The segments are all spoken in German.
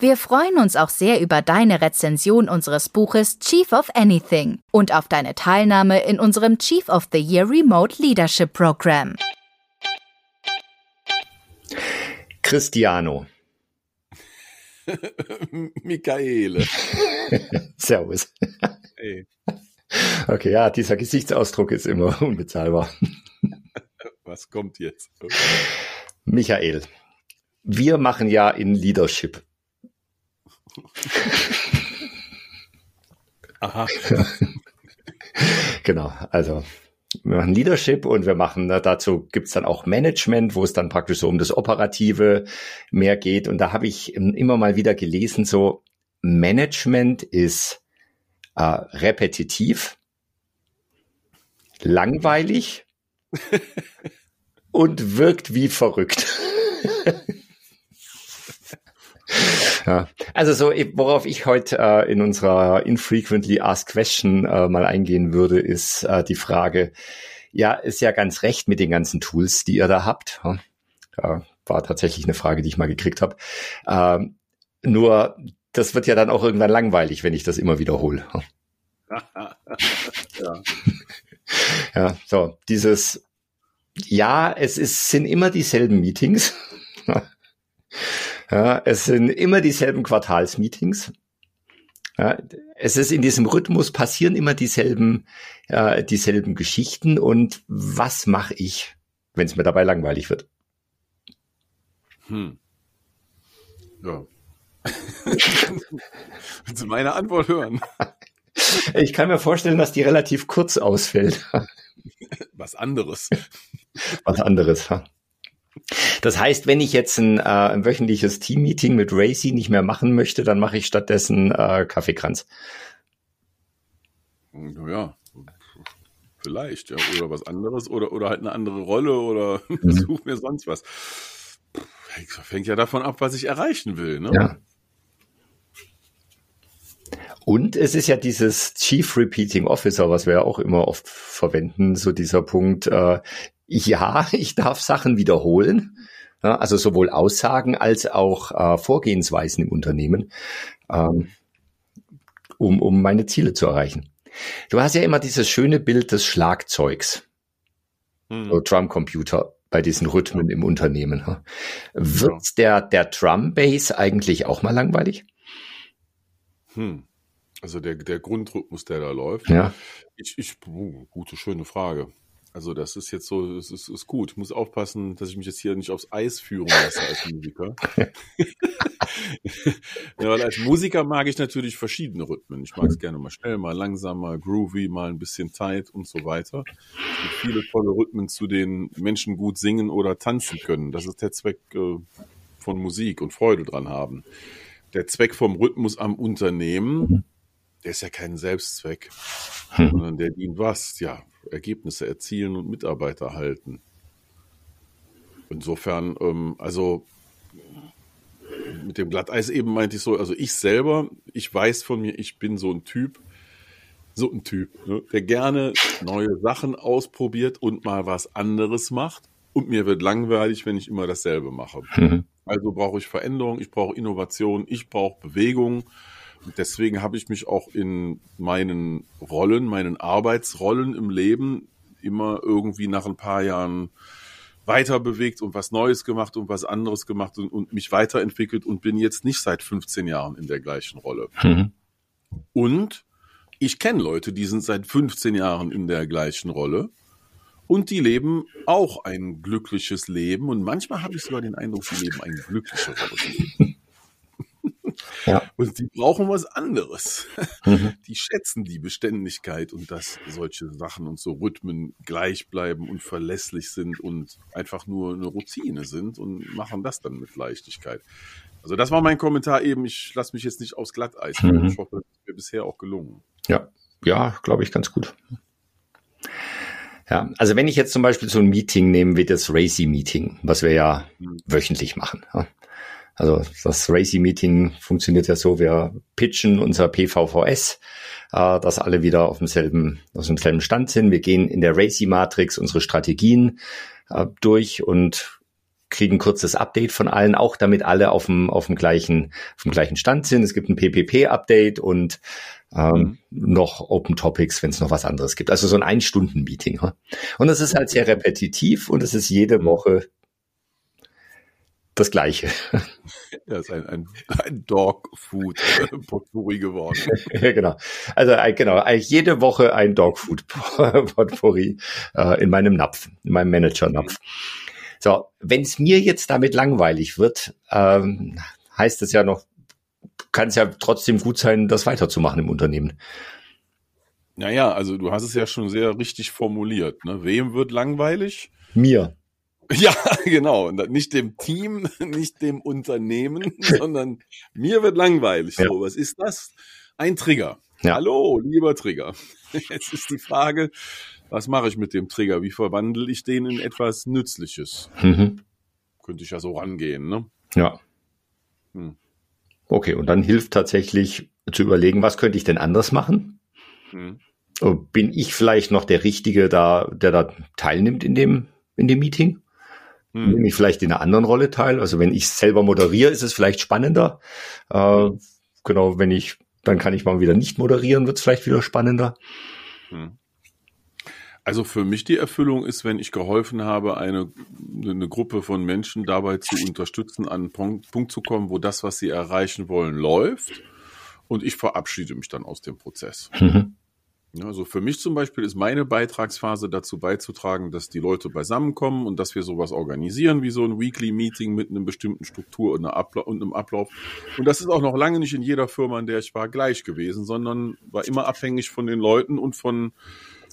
Wir freuen uns auch sehr über deine Rezension unseres Buches Chief of Anything und auf deine Teilnahme in unserem Chief of the Year Remote Leadership Program. Cristiano. Michaele. Servus. Hey. Okay, ja, dieser Gesichtsausdruck ist immer unbezahlbar. Was kommt jetzt? Michael, wir machen ja in Leadership Aha. genau, also wir machen Leadership und wir machen, dazu gibt's dann auch Management, wo es dann praktisch so um das Operative mehr geht. Und da habe ich immer mal wieder gelesen, so Management ist äh, repetitiv, langweilig und wirkt wie verrückt. Ja. Also so, worauf ich heute äh, in unserer Infrequently Asked Question äh, mal eingehen würde, ist äh, die Frage, ja, ist ja ganz recht mit den ganzen Tools, die ihr da habt. Ja, war tatsächlich eine Frage, die ich mal gekriegt habe. Ähm, nur, das wird ja dann auch irgendwann langweilig, wenn ich das immer wiederhole. ja. ja, so, dieses, ja, es ist, sind immer dieselben Meetings. Ja, es sind immer dieselben Quartalsmeetings. Ja, es ist in diesem Rhythmus passieren immer dieselben, äh, dieselben Geschichten. Und was mache ich, wenn es mir dabei langweilig wird? Hm. Ja. Willst du meine Antwort hören? Ich kann mir vorstellen, dass die relativ kurz ausfällt. Was anderes. Was anderes. Ja. Das heißt, wenn ich jetzt ein, äh, ein wöchentliches Team-Meeting mit Racy nicht mehr machen möchte, dann mache ich stattdessen äh, Kaffeekranz. Ja, vielleicht, ja. Oder was anderes oder, oder halt eine andere Rolle oder mhm. such mir sonst was. Fängt ja davon ab, was ich erreichen will. Ne? Ja. Und es ist ja dieses Chief Repeating Officer, was wir ja auch immer oft verwenden, so dieser Punkt, äh, ja, ich darf Sachen wiederholen, also sowohl Aussagen als auch äh, Vorgehensweisen im Unternehmen, ähm, um, um meine Ziele zu erreichen. Du hast ja immer dieses schöne Bild des Schlagzeugs, hm. so Drumcomputer bei diesen Rhythmen im Unternehmen. Wird der, der Drum Bass eigentlich auch mal langweilig? Hm. Also der, der Grundrhythmus, der da läuft. Ja. Ich, ich, gute, schöne Frage. Also das ist jetzt so, es ist, ist gut. Ich muss aufpassen, dass ich mich jetzt hier nicht aufs Eis führen lasse als Musiker. ja, weil als Musiker mag ich natürlich verschiedene Rhythmen. Ich mag es gerne mal schnell, mal langsam, mal groovy, mal ein bisschen tight und so weiter. Es gibt viele tolle Rhythmen, zu denen Menschen gut singen oder tanzen können. Das ist der Zweck äh, von Musik und Freude dran haben. Der Zweck vom Rhythmus am Unternehmen, der ist ja kein Selbstzweck, mhm. sondern der dient was? Ja, Ergebnisse erzielen und Mitarbeiter halten. Insofern, ähm, also mit dem Glatteis eben meinte ich so, also ich selber, ich weiß von mir, ich bin so ein Typ, so ein Typ, ne, der gerne neue Sachen ausprobiert und mal was anderes macht. Und mir wird langweilig, wenn ich immer dasselbe mache. Mhm. Also brauche ich Veränderung, ich brauche Innovation, ich brauche Bewegung. Und deswegen habe ich mich auch in meinen Rollen, meinen Arbeitsrollen im Leben immer irgendwie nach ein paar Jahren weiter bewegt und was Neues gemacht und was anderes gemacht und, und mich weiterentwickelt und bin jetzt nicht seit 15 Jahren in der gleichen Rolle. Mhm. Und ich kenne Leute, die sind seit 15 Jahren in der gleichen Rolle und die leben auch ein glückliches Leben und manchmal habe ich sogar den Eindruck, sie leben ein glücklicheres Leben. Ja. Und die brauchen was anderes. Mhm. Die schätzen die Beständigkeit und dass solche Sachen und so Rhythmen gleich bleiben und verlässlich sind und einfach nur eine Routine sind und machen das dann mit Leichtigkeit. Also das war mein Kommentar eben. Ich lasse mich jetzt nicht aufs Glatteis. Mhm. Ich hoffe, das ist mir bisher auch gelungen. Ja, ja, glaube ich, ganz gut. Ja, also wenn ich jetzt zum Beispiel so ein Meeting nehme wie das Racy-Meeting, was wir ja Mhm. wöchentlich machen. ja. Also das Racy-Meeting funktioniert ja so, wir pitchen unser PVVS, äh, dass alle wieder auf demselben, auf demselben Stand sind. Wir gehen in der Racy-Matrix unsere Strategien äh, durch und kriegen ein kurzes Update von allen, auch damit alle auf dem, auf dem gleichen, auf dem gleichen Stand sind. Es gibt ein PPP-Update und ähm, noch Open Topics, wenn es noch was anderes gibt. Also so ein Ein-Stunden-Meeting. Und das ist halt sehr repetitiv und es ist jede Woche das Gleiche. Ja, ist ein, ein, ein Dog Food äh, Potpourri geworden. ja, genau. Also äh, genau, jede Woche ein Dogfood Potpourri äh, in meinem Napf, in meinem Manager-Napf. So, wenn es mir jetzt damit langweilig wird, ähm, heißt es ja noch, kann es ja trotzdem gut sein, das weiterzumachen im Unternehmen. Naja, also du hast es ja schon sehr richtig formuliert. Ne? Wem wird langweilig? Mir. Ja, genau. Nicht dem Team, nicht dem Unternehmen, sondern mir wird langweilig. Ja. So, was ist das? Ein Trigger. Ja. Hallo, lieber Trigger. Jetzt ist die Frage, was mache ich mit dem Trigger? Wie verwandle ich den in etwas Nützliches? Mhm. Könnte ich ja so rangehen, ne? Ja. Hm. Okay, und dann hilft tatsächlich zu überlegen, was könnte ich denn anders machen? Hm. Bin ich vielleicht noch der Richtige, da, der da teilnimmt in dem, in dem Meeting? Hm. Nehme ich vielleicht in einer anderen Rolle teil? Also wenn ich selber moderiere, ist es vielleicht spannender. Äh, genau, wenn ich, dann kann ich mal wieder nicht moderieren, wird es vielleicht wieder spannender. Hm. Also für mich die Erfüllung ist, wenn ich geholfen habe, eine, eine Gruppe von Menschen dabei zu unterstützen, an einen Punkt, Punkt zu kommen, wo das, was sie erreichen wollen, läuft. Und ich verabschiede mich dann aus dem Prozess. Mhm. Ja, Also für mich zum Beispiel ist meine Beitragsphase dazu beizutragen, dass die Leute beisammenkommen und dass wir sowas organisieren, wie so ein Weekly Meeting mit einer bestimmten Struktur und, einer Abla und einem Ablauf. Und das ist auch noch lange nicht in jeder Firma, in der ich war, gleich gewesen, sondern war immer abhängig von den Leuten und von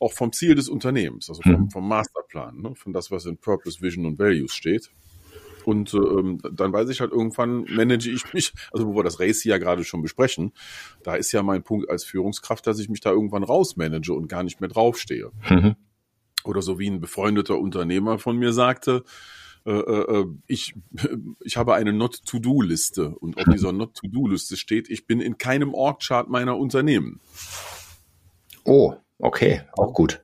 auch vom Ziel des Unternehmens, also vom, Mhm. vom Masterplan, ne, von das, was in Purpose, Vision und Values steht. Und ähm, dann weiß ich halt irgendwann, manage ich mich, also wo wir das Race ja gerade schon besprechen, da ist ja mein Punkt als Führungskraft, dass ich mich da irgendwann rausmanage und gar nicht mehr draufstehe. Mhm. Oder so wie ein befreundeter Unternehmer von mir sagte, äh, äh, ich, ich habe eine Not-to-Do-Liste und auf dieser Not-to-Do-Liste steht, ich bin in keinem Org-Chart meiner Unternehmen. Oh, okay, auch gut.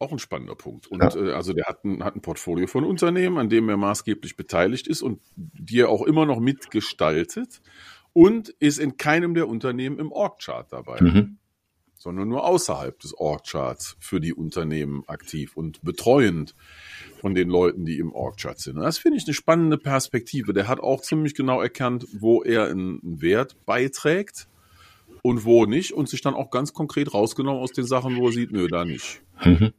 Auch ein spannender Punkt. Und Ja. äh, also der hat ein, hat ein Portfolio von Unternehmen, an dem er maßgeblich beteiligt ist und die er auch immer noch mitgestaltet und ist in keinem der Unternehmen im Org-Chart dabei, Mhm. sondern nur außerhalb des Org-Charts für die Unternehmen aktiv und betreuend von den Leuten, die im Org-Chart sind. Und das finde ich eine spannende Perspektive. Der hat auch ziemlich genau erkannt, wo er einen Wert beiträgt und wo nicht und sich dann auch ganz konkret rausgenommen aus den Sachen, wo er sieht, nö, da nicht. Mhm.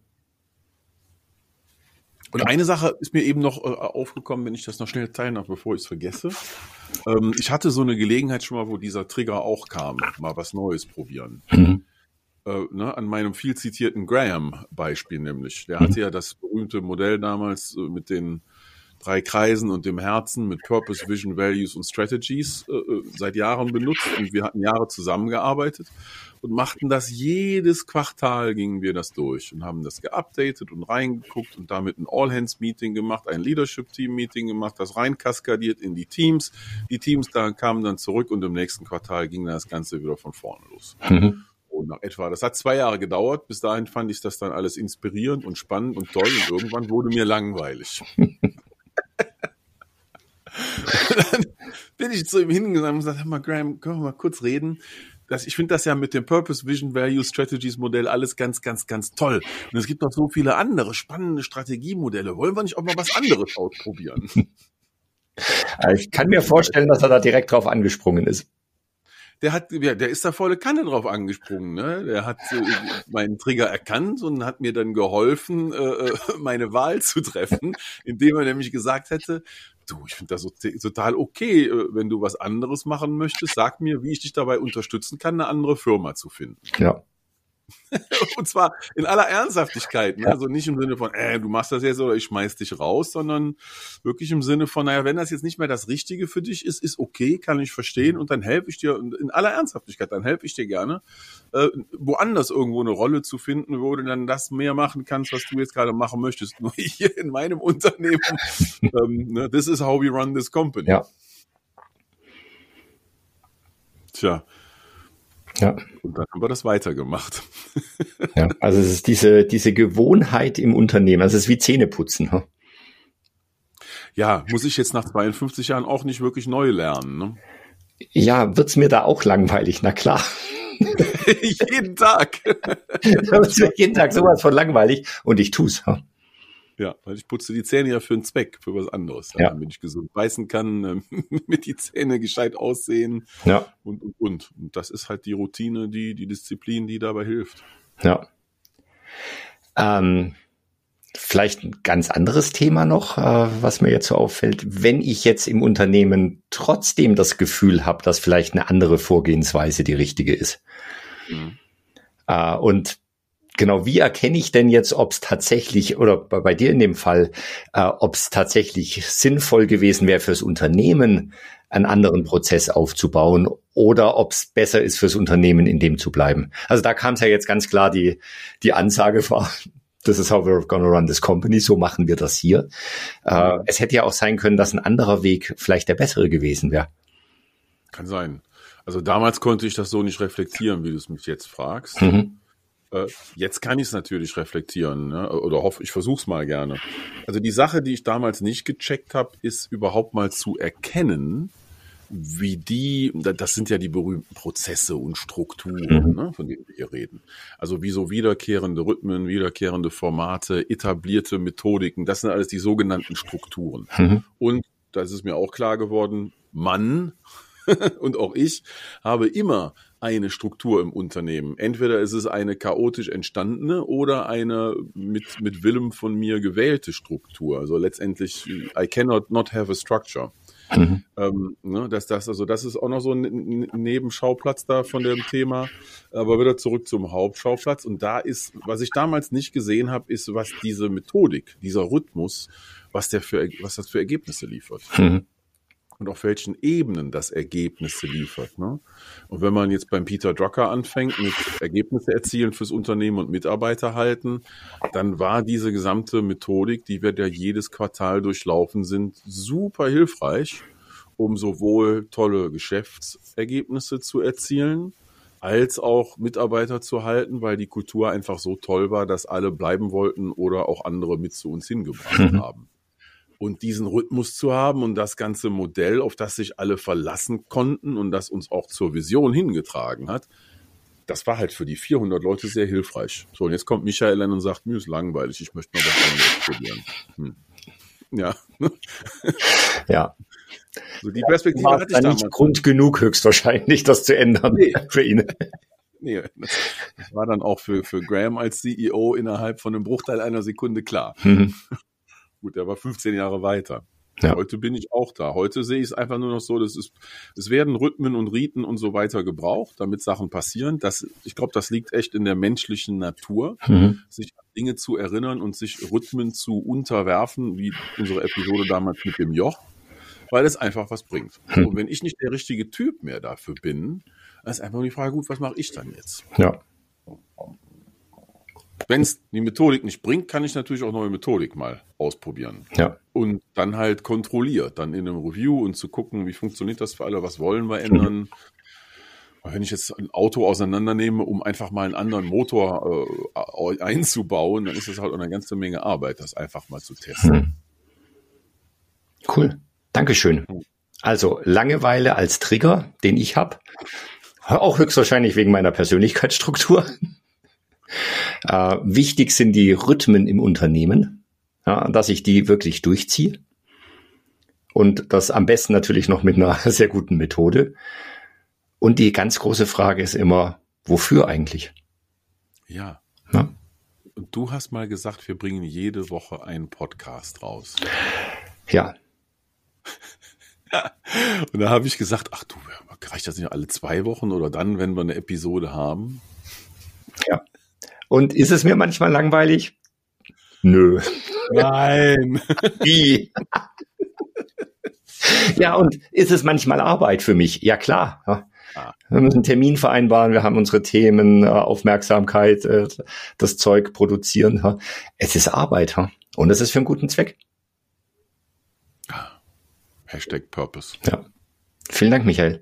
Und eine Sache ist mir eben noch äh, aufgekommen, wenn ich das noch schnell teilen darf, bevor ich es vergesse. Ähm, ich hatte so eine Gelegenheit schon mal, wo dieser Trigger auch kam, mal was Neues probieren. Mhm. Äh, ne, an meinem viel zitierten Graham-Beispiel nämlich. Der hatte ja das berühmte Modell damals äh, mit den drei Kreisen und dem Herzen mit Purpose, Vision, Values und Strategies äh, äh, seit Jahren benutzt und wir hatten Jahre zusammengearbeitet und machten das jedes Quartal gingen wir das durch und haben das geupdatet und reingeguckt und damit ein All-Hands-Meeting gemacht, ein Leadership-Team-Meeting gemacht, das rein kaskadiert in die Teams. Die Teams da kamen dann zurück und im nächsten Quartal ging dann das Ganze wieder von vorne los. Mhm. Und nach etwa, das hat zwei Jahre gedauert. Bis dahin fand ich das dann alles inspirierend und spannend und toll und irgendwann wurde mir langweilig. dann bin ich zu ihm hingegangen und gesagt, hör mal, Graham, können wir mal kurz reden? Das, ich finde das ja mit dem Purpose, Vision, Value, Strategies Modell alles ganz, ganz, ganz toll. Und es gibt noch so viele andere spannende Strategiemodelle. Wollen wir nicht auch mal was anderes ausprobieren? Äh, Ich kann mir vorstellen, dass er da direkt drauf angesprungen ist. der hat, ja, der ist da volle Kanne drauf angesprungen, ne? Der hat äh, meinen Trigger erkannt und hat mir dann geholfen, äh, meine Wahl zu treffen, indem er nämlich gesagt hätte, du, ich finde das so, total okay, äh, wenn du was anderes machen möchtest, sag mir, wie ich dich dabei unterstützen kann, eine andere Firma zu finden. Ja. und zwar in aller Ernsthaftigkeit. Ne? Also nicht im Sinne von, äh, du machst das jetzt oder ich schmeiß dich raus, sondern wirklich im Sinne von, naja, wenn das jetzt nicht mehr das Richtige für dich ist, ist okay, kann ich verstehen und dann helfe ich dir in aller Ernsthaftigkeit, dann helfe ich dir gerne, äh, woanders irgendwo eine Rolle zu finden, wo du dann das mehr machen kannst, was du jetzt gerade machen möchtest. Nur hier in meinem Unternehmen, ähm, ne, this is how we run this company. Ja. Tja. Ja. Und dann haben wir das weitergemacht. ja, also es ist diese, diese Gewohnheit im Unternehmen, also es ist wie Zähneputzen. Hm? Ja, muss ich jetzt nach 52 Jahren auch nicht wirklich neu lernen. Ne? Ja, wird's mir da auch langweilig, na klar. jeden Tag. da wird's mir jeden Tag sowas von langweilig und ich tu's. Hm? Ja, weil ich putze die Zähne ja für einen Zweck, für was anderes. Ja. Damit ich gesund beißen kann, mit die Zähne gescheit aussehen Ja, und, und, und. Und das ist halt die Routine, die, die Disziplin, die dabei hilft. ja. Ähm, vielleicht ein ganz anderes Thema noch, äh, was mir jetzt so auffällt. Wenn ich jetzt im Unternehmen trotzdem das Gefühl habe, dass vielleicht eine andere Vorgehensweise die richtige ist. Mhm. Äh, und genau, wie erkenne ich denn jetzt, ob es tatsächlich, oder bei, dir in dem Fall, äh, ob es tatsächlich sinnvoll gewesen wäre fürs Unternehmen, einen anderen Prozess aufzubauen oder ob es besser ist fürs Unternehmen, in dem zu bleiben. Also da kam es ja jetzt ganz klar die, die Ansage war, this is how we're gonna run this company, so machen wir das hier. Äh, es hätte ja auch sein können, dass ein anderer Weg vielleicht der bessere gewesen wäre. Kann sein. Also damals konnte ich das so nicht reflektieren, wie du es mich jetzt fragst. Mhm. Äh, Jetzt kann ich es natürlich reflektieren, ne? oder hoffe, ich versuche es mal gerne. Also die Sache, die ich damals nicht gecheckt habe, ist überhaupt mal zu erkennen, wie die, da- das sind ja die berühmten Prozesse und Strukturen, Mhm. ne, von denen wir hier reden. Also wie so wiederkehrende Rhythmen, wiederkehrende Formate, etablierte Methodiken, das sind alles die sogenannten Strukturen. Mhm. Und das ist mir auch klar geworden, Mann und auch ich habe immer eine Struktur im Unternehmen. Entweder ist es eine chaotisch entstandene oder eine mit, mit Willem von mir gewählte Struktur. Also letztendlich, I cannot not have a structure. Mhm. Ähm, ne, dass das, also das ist auch noch so ein Nebenschauplatz da von dem Thema. Aber wieder zurück zum Hauptschauplatz. Und da ist, was ich damals nicht gesehen habe, ist, was diese Methodik, dieser Rhythmus, was der für, was das für Ergebnisse liefert Mhm. Und auf welchen Ebenen das Ergebnisse liefert. Ne? Und wenn man jetzt beim Peter Drucker anfängt mit Ergebnisse erzielen fürs Unternehmen und Mitarbeiter halten, dann war diese gesamte Methodik, die wir da jedes Quartal durchlaufen sind, super hilfreich, um sowohl tolle Geschäftsergebnisse zu erzielen, als auch Mitarbeiter zu halten, weil die Kultur einfach so toll war, dass alle bleiben wollten oder auch andere mit zu uns hingebracht Mhm. haben und diesen Rhythmus zu haben und das ganze Modell, auf das sich alle verlassen konnten und das uns auch zur Vision hingetragen hat, das war halt für die 400 Leute sehr hilfreich. So, und jetzt kommt Michael an und sagt, mir ist langweilig, ich möchte mal was anderes probieren. Hm. Ja, Ja. so die Perspektive War hatte ich damals. nicht Grund genug höchstwahrscheinlich, das zu ändern Nee. für ihn. Nee, das, das war dann auch für, für Graham als CEO innerhalb von einem Bruchteil einer Sekunde klar. Mhm. Gut, der war 15 Jahre weiter. Ja. Heute bin ich auch da. Heute sehe ich es einfach nur noch so, dass es, es werden Rhythmen und Riten und so weiter gebraucht, damit Sachen passieren. Das, ich glaube, das liegt echt in der menschlichen Natur, Mhm. sich an Dinge zu erinnern und sich Rhythmen zu unterwerfen, wie unsere Episode damals mit dem Joch, weil es einfach was bringt. Hm. Und wenn ich nicht der richtige Typ mehr dafür bin, dann ist einfach nur die Frage, gut, was mache ich dann jetzt? Ja. Wenn es die Methodik nicht bringt, kann ich natürlich auch neue Methodik mal ausprobieren. Ja. Und dann halt kontrolliert, dann in einem Review und zu gucken, wie funktioniert das für alle, was wollen wir ändern. Aber Wenn ich jetzt ein Auto auseinandernehme, um einfach mal einen anderen Motor äh, einzubauen, dann ist das halt eine ganze Menge Arbeit, das einfach mal zu testen. Hm. Cool. Dankeschön. Also Langeweile als Trigger, den ich habe. Auch höchstwahrscheinlich wegen meiner Persönlichkeitsstruktur. Äh, wichtig sind die Rhythmen im Unternehmen, ja, dass ich die wirklich durchziehe. Und das am besten natürlich noch mit einer sehr guten Methode. Und die ganz große Frage ist immer, wofür eigentlich? Ja. Ja. Und du hast mal gesagt, wir bringen jede Woche einen Podcast raus. Ja, Und da habe ich gesagt, ach du, reicht das nicht alle zwei Wochen oder dann, wenn wir eine Episode haben? Ja. Und ist es mir manchmal langweilig? Nö. Nein. Wie? ja, und ist es manchmal Arbeit für mich? Ja, klar. Ja. Ah. Wir müssen einen Termin vereinbaren, wir haben unsere Themen, äh, Aufmerksamkeit, äh, das Zeug produzieren. Es ist Arbeit und es ist für einen guten Zweck. Hashtag Purpose. Ja. Vielen Dank, Michael.